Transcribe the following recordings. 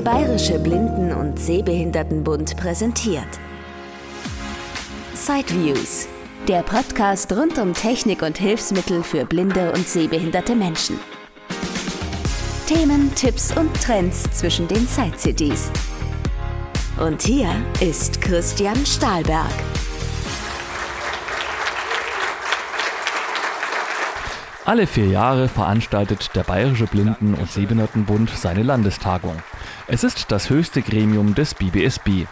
Der Bayerische Blinden- und Sehbehindertenbund präsentiert Sideviews, der Podcast rund um Technik und Hilfsmittel für blinde und sehbehinderte Menschen. Themen, Tipps und Trends zwischen den Side-Cities. Und hier ist Christian Stahlberg. Alle vier Jahre veranstaltet der Bayerische Blinden- und Sehbehindertenbund seine Landestagung. Es ist das höchste Gremium des BBSB.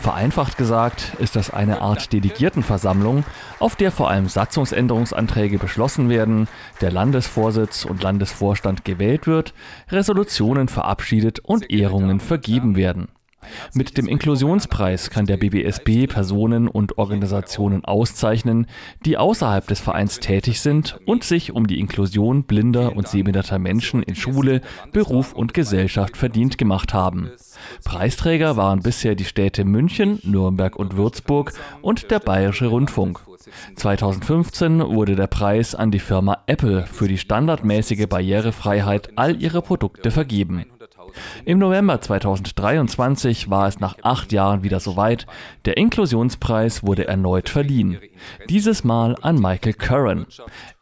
Vereinfacht gesagt ist das eine Art Delegiertenversammlung, auf der vor allem Satzungsänderungsanträge beschlossen werden, der Landesvorsitz und Landesvorstand gewählt wird, Resolutionen verabschiedet und Ehrungen vergeben werden. Mit dem Inklusionspreis kann der BBSB Personen und Organisationen auszeichnen, die außerhalb des Vereins tätig sind und sich um die Inklusion blinder und sehbehinderter Menschen in Schule, Beruf und Gesellschaft verdient gemacht haben. Preisträger waren bisher die Städte München, Nürnberg und Würzburg und der Bayerische Rundfunk. 2015 wurde der Preis an die Firma Apple für die standardmäßige Barrierefreiheit all ihrer Produkte vergeben. Im November 2023 war es nach acht Jahren wieder soweit. Der Inklusionspreis wurde erneut verliehen. Dieses Mal an Michael Curran.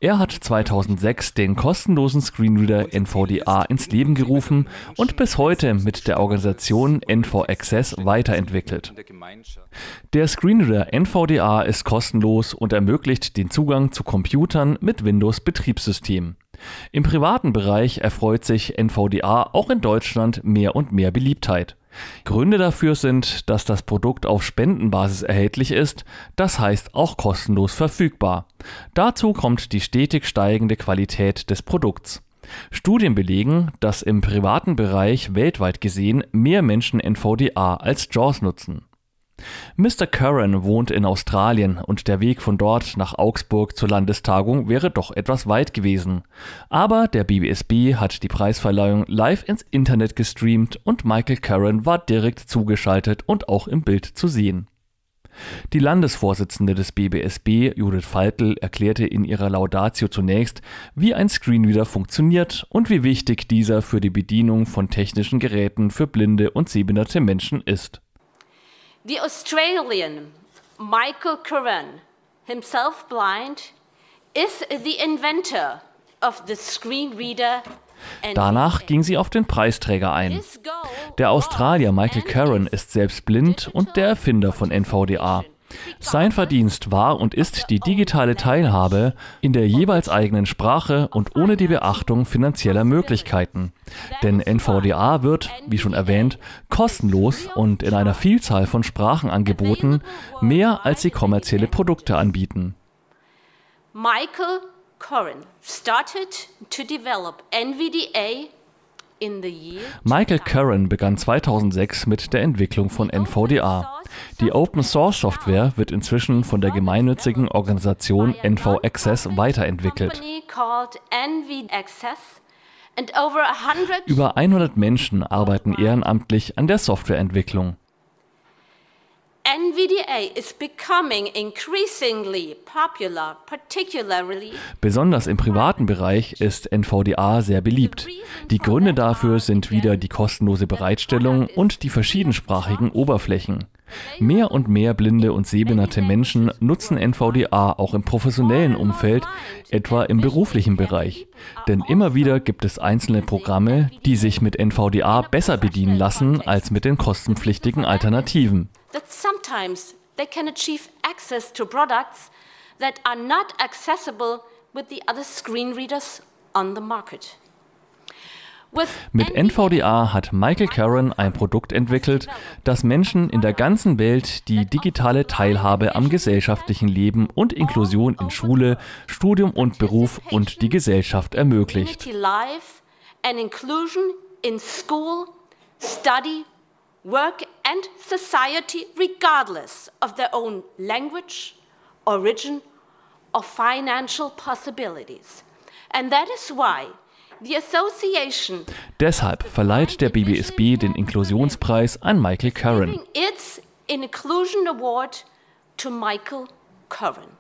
Er hat 2006 den kostenlosen Screenreader NVDA ins Leben gerufen und bis heute mit der Organisation NV Access weiterentwickelt. Der Screenreader NVDA ist kostenlos und ermöglicht den Zugang zu Computern mit Windows-Betriebssystem. Im privaten Bereich erfreut sich NVDA auch in Deutschland mehr und mehr Beliebtheit. Gründe dafür sind, dass das Produkt auf Spendenbasis erhältlich ist, das heißt auch kostenlos verfügbar. Dazu kommt die stetig steigende Qualität des Produkts. Studien belegen, dass im privaten Bereich weltweit gesehen mehr Menschen NVDA als JAWS nutzen. Mr. Curran wohnt in Australien und der Weg von dort nach Augsburg zur Landestagung wäre doch etwas weit gewesen. Aber der BBSB hat die Preisverleihung live ins Internet gestreamt und Michael Curran war direkt zugeschaltet und auch im Bild zu sehen. Die Landesvorsitzende des BBSB, Judith Faltel, erklärte in ihrer Laudatio zunächst, wie ein Screenreader funktioniert und wie wichtig dieser für die Bedienung von technischen Geräten für blinde und sehbehinderte Menschen ist. The Australian Michael Curran, himself blind, is the inventor of the screen reader Danach ging sie auf den Preisträger ein. Der Australier Michael Curran ist selbst blind und der Erfinder von NVDA. Sein Verdienst war und ist die digitale Teilhabe in der jeweils eigenen Sprache und ohne die Beachtung finanzieller Möglichkeiten. Denn NVDA wird, wie schon erwähnt, kostenlos und in einer Vielzahl von Sprachen angeboten, mehr als sie kommerzielle Produkte anbieten. Michael Corin started to develop NVDA Michael Curran begann 2006 mit der Entwicklung von NVDA. Die Open Source Software wird inzwischen von der gemeinnützigen Organisation NV Access weiterentwickelt. Über 100 Menschen arbeiten ehrenamtlich an der Softwareentwicklung. Besonders im privaten Bereich ist NVDA sehr beliebt. Die Gründe dafür sind wieder die kostenlose Bereitstellung und die verschiedensprachigen Oberflächen. Mehr und mehr blinde und sehbehinderte Menschen nutzen NVDA auch im professionellen Umfeld, etwa im beruflichen Bereich. Denn immer wieder gibt es einzelne Programme, die sich mit NVDA besser bedienen lassen als mit den kostenpflichtigen Alternativen sometimes they can achieve access to products that are not accessible with the other screen readers on the market. Mit NVDA hat Michael Curran ein Produkt entwickelt, das Menschen in der ganzen Welt die digitale Teilhabe am gesellschaftlichen Leben und Inklusion in Schule, Studium und Beruf und die Gesellschaft ermöglicht. Work and society regardless of their own language, origin, or financial possibilities. And that is why the association Deshalb verleiht der BBSB den Inklusionspreis an Michael Curran. Its Inclusion Award to Michael Curran.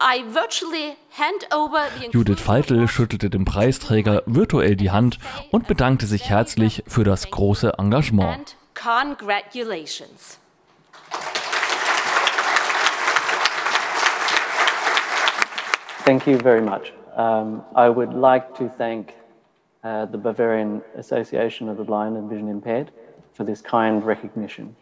I virtually hand over the Judith Feitel schüttelte dem Preisträger virtuell die Hand und bedankte sich herzlich für das große Engagement. Congratulations. Thank you very much. Um, I would like to thank uh, the Bavarian Association of the Blind and Vision Impaired for this kind recognition.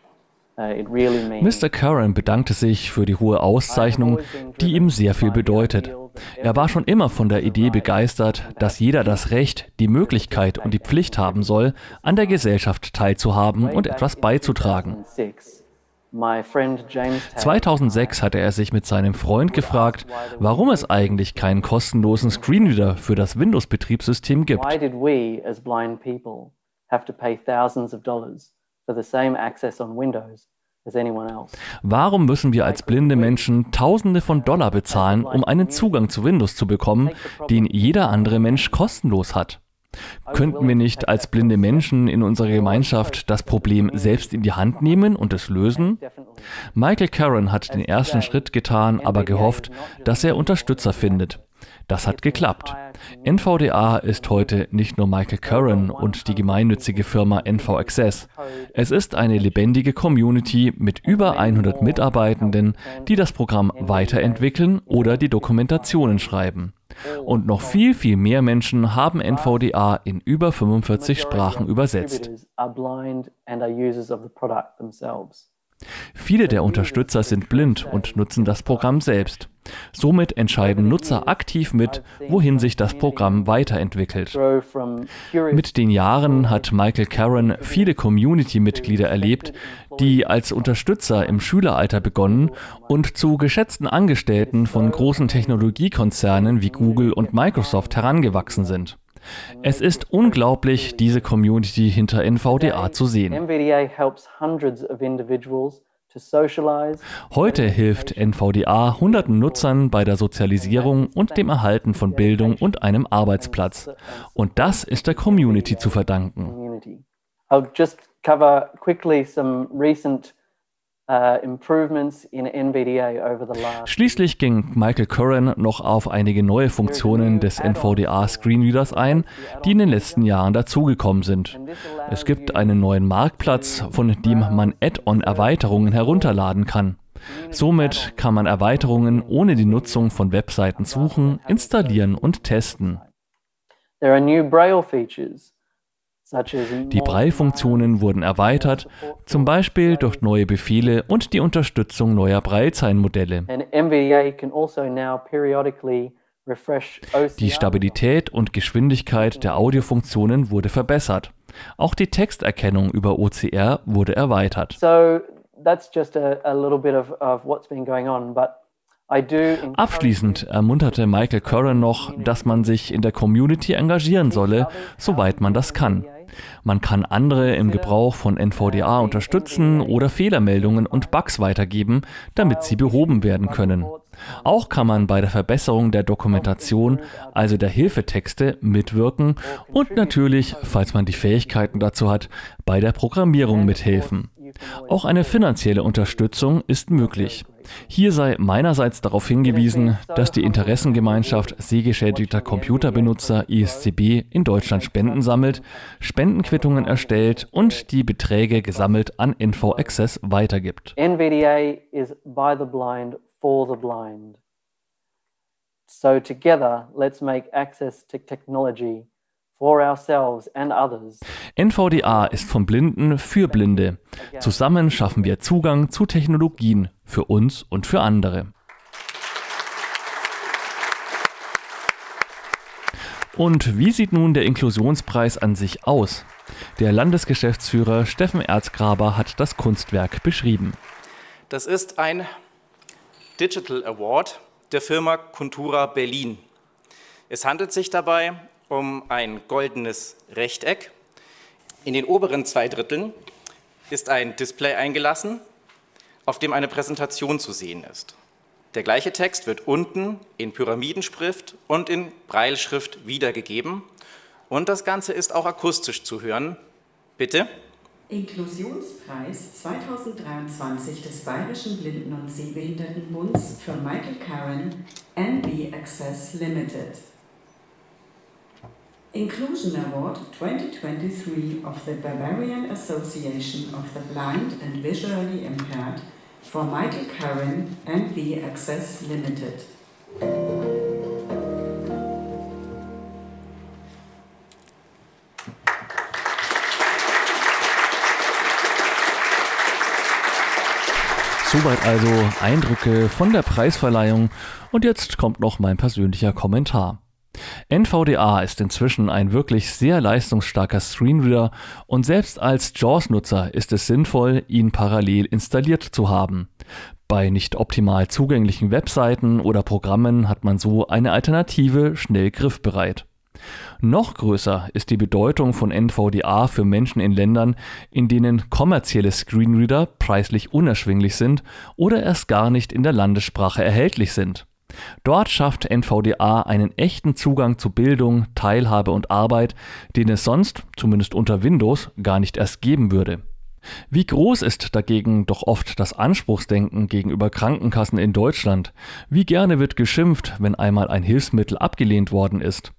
Mr. Curran bedankte sich für die hohe Auszeichnung, die ihm sehr viel bedeutet. Er war schon immer von der Idee begeistert, dass jeder das Recht, die Möglichkeit und die Pflicht haben soll, an der Gesellschaft teilzuhaben und etwas beizutragen. 2006, my friend James Taylor 2006 hatte er sich mit seinem Freund gefragt, warum es eigentlich keinen kostenlosen Screenreader für das Windows-Betriebssystem gibt. For the same access on Windows? Warum müssen wir als blinde Menschen Tausende von Dollar bezahlen, um einen Zugang zu Windows zu bekommen, den jeder andere Mensch kostenlos hat? Könnten wir nicht als blinde Menschen in unserer Gemeinschaft das Problem selbst in die Hand nehmen und es lösen? Michael Curran hat den ersten Schritt getan, aber gehofft, dass er Unterstützer findet. Das hat geklappt. NVDA ist heute nicht nur Michael Curran und die gemeinnützige Firma NV Access. Es ist eine lebendige Community mit über 100 Mitarbeitenden, die das Programm weiterentwickeln oder die Dokumentationen schreiben. Und noch viel, viel mehr Menschen haben NVDA in über 45 Sprachen übersetzt. Viele der Unterstützer sind blind und nutzen das Programm selbst. Somit entscheiden Nutzer aktiv mit, wohin sich das Programm weiterentwickelt. Mit den Jahren hat Michael Caron viele Community-Mitglieder erlebt, die als Unterstützer im Schüleralter begonnen und zu geschätzten Angestellten von großen Technologiekonzernen wie Google und Microsoft herangewachsen sind. Es ist unglaublich, diese Community hinter NVDA zu sehen. NVDA helps hundreds of individuals to socialize Heute hilft NVDA hunderten Nutzern bei der Sozialisierung und dem Erhalten von Bildung und einem Arbeitsplatz. Und das ist der Community zu verdanken. I'll just cover quickly some recent Schließlich ging Michael Curran noch auf einige neue Funktionen des NVDA Screenreaders ein, die in den letzten Jahren dazugekommen sind. Es gibt einen neuen Marktplatz, von dem man Add-on-Erweiterungen herunterladen kann. Somit kann man Erweiterungen ohne die Nutzung von Webseiten suchen, installieren und testen. There are new Braille features, Die Braille-Funktionen wurden erweitert, zum Beispiel durch neue Befehle und die Unterstützung neuer Braillezeilenmodelle. also. Die Stabilität und Geschwindigkeit der Audiofunktionen wurde verbessert. Auch die Texterkennung über OCR wurde erweitert. So that's just a, a little bit of, of what's been going on, but I do encourage Abschließend ermunterte Michael Curran noch, dass man sich in der Community engagieren solle, soweit man das kann. Man kann andere im Gebrauch von NVDA unterstützen oder Fehlermeldungen und Bugs weitergeben, damit sie behoben werden können. Auch kann man bei der Verbesserung der Dokumentation, also der Hilfetexte, mitwirken und natürlich, falls man die Fähigkeiten dazu hat, bei der Programmierung mithelfen. Auch eine finanzielle Unterstützung ist möglich. Hier sei meinerseits darauf hingewiesen, dass die Interessengemeinschaft sehgeschädigter Computerbenutzer ISCB in Deutschland Spenden sammelt, Spendenquittungen erstellt und die Beträge gesammelt an Info Access weitergibt. NVDA is by the blind for the blind. So together, let's make access to technology for ourselves and others NVDA ist von Blinden für Blinde. Zusammen schaffen wir Zugang zu Technologien für uns und für andere. Und wie sieht nun der Inklusionspreis an sich aus? Der Landesgeschäftsführer Steffen Erzgraber hat das Kunstwerk beschrieben. Das ist ein Digital Award der Firma Contura Berlin. Es handelt sich dabei um ein goldenes Rechteck. In den oberen zwei Dritteln ist ein Display eingelassen, auf dem eine Präsentation zu sehen ist. Der gleiche Text wird unten in Pyramidenschrift und in Breilschrift wiedergegeben und das Ganze ist auch akustisch zu hören. Bitte. Inklusionspreis 2023 des Bayerischen Blinden- und Sehbehindertenbunds für Michael Karen, NB Access Limited. Inclusion Award 2023 of the Bavarian Association of the Blind and Visually Impaired for Michael Karen, NB Access Limited. Soweit also Eindrücke von der Preisverleihung und jetzt kommt noch mein persönlicher Kommentar. NVDA ist inzwischen ein wirklich sehr leistungsstarker Screenreader und selbst als JAWS-Nutzer ist es sinnvoll, ihn parallel installiert zu haben. Bei nicht optimal zugänglichen Webseiten oder Programmen hat man so eine Alternative schnell griffbereit. Noch größer ist die Bedeutung von NVDA für Menschen in Ländern, in denen kommerzielle Screenreader preislich unerschwinglich sind oder erst gar nicht in der Landessprache erhältlich sind. Dort schafft NVDA einen echten Zugang zu Bildung, Teilhabe und Arbeit, den es sonst, zumindest unter Windows, gar nicht erst geben würde. Wie groß ist dagegen doch oft das Anspruchsdenken gegenüber Krankenkassen in Deutschland? Wie gerne wird geschimpft, wenn einmal ein Hilfsmittel abgelehnt worden ist?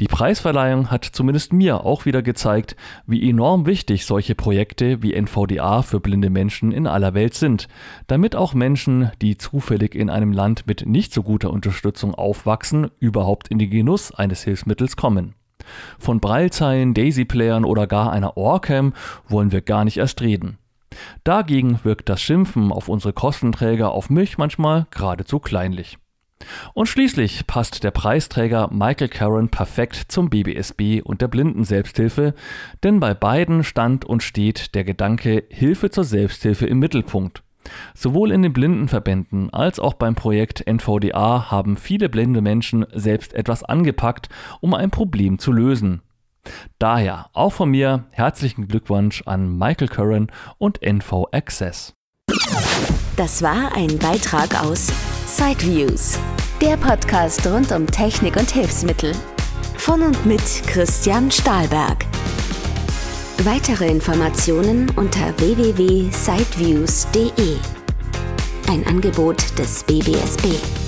Die Preisverleihung hat zumindest mir auch wieder gezeigt, wie enorm wichtig solche Projekte wie NVDA für blinde Menschen in aller Welt sind, damit auch Menschen, die zufällig in einem Land mit nicht so guter Unterstützung aufwachsen, überhaupt in den Genuss eines Hilfsmittels kommen. Von Braillezeilen, Daisy-Playern oder gar einer Ohrcam wollen wir gar nicht erst reden. Dagegen wirkt das Schimpfen auf unsere Kostenträger auf mich manchmal geradezu kleinlich. Und schließlich passt der Preisträger Michael Caron perfekt zum BBSB und der Blinden-Selbsthilfe, denn bei beiden stand und steht der Gedanke Hilfe zur Selbsthilfe im Mittelpunkt. Sowohl in den Blindenverbänden als auch beim Projekt NVDA haben viele blinde Menschen selbst etwas angepackt, um ein Problem zu lösen. Daher auch von mir herzlichen Glückwunsch an Michael Curran und NV Access. Das war ein Beitrag aus Sideviews, der Podcast rund um Technik und Hilfsmittel. Von und mit Christian Stahlberg. Weitere Informationen unter www.sideviews.de. Ein Angebot des BBSB.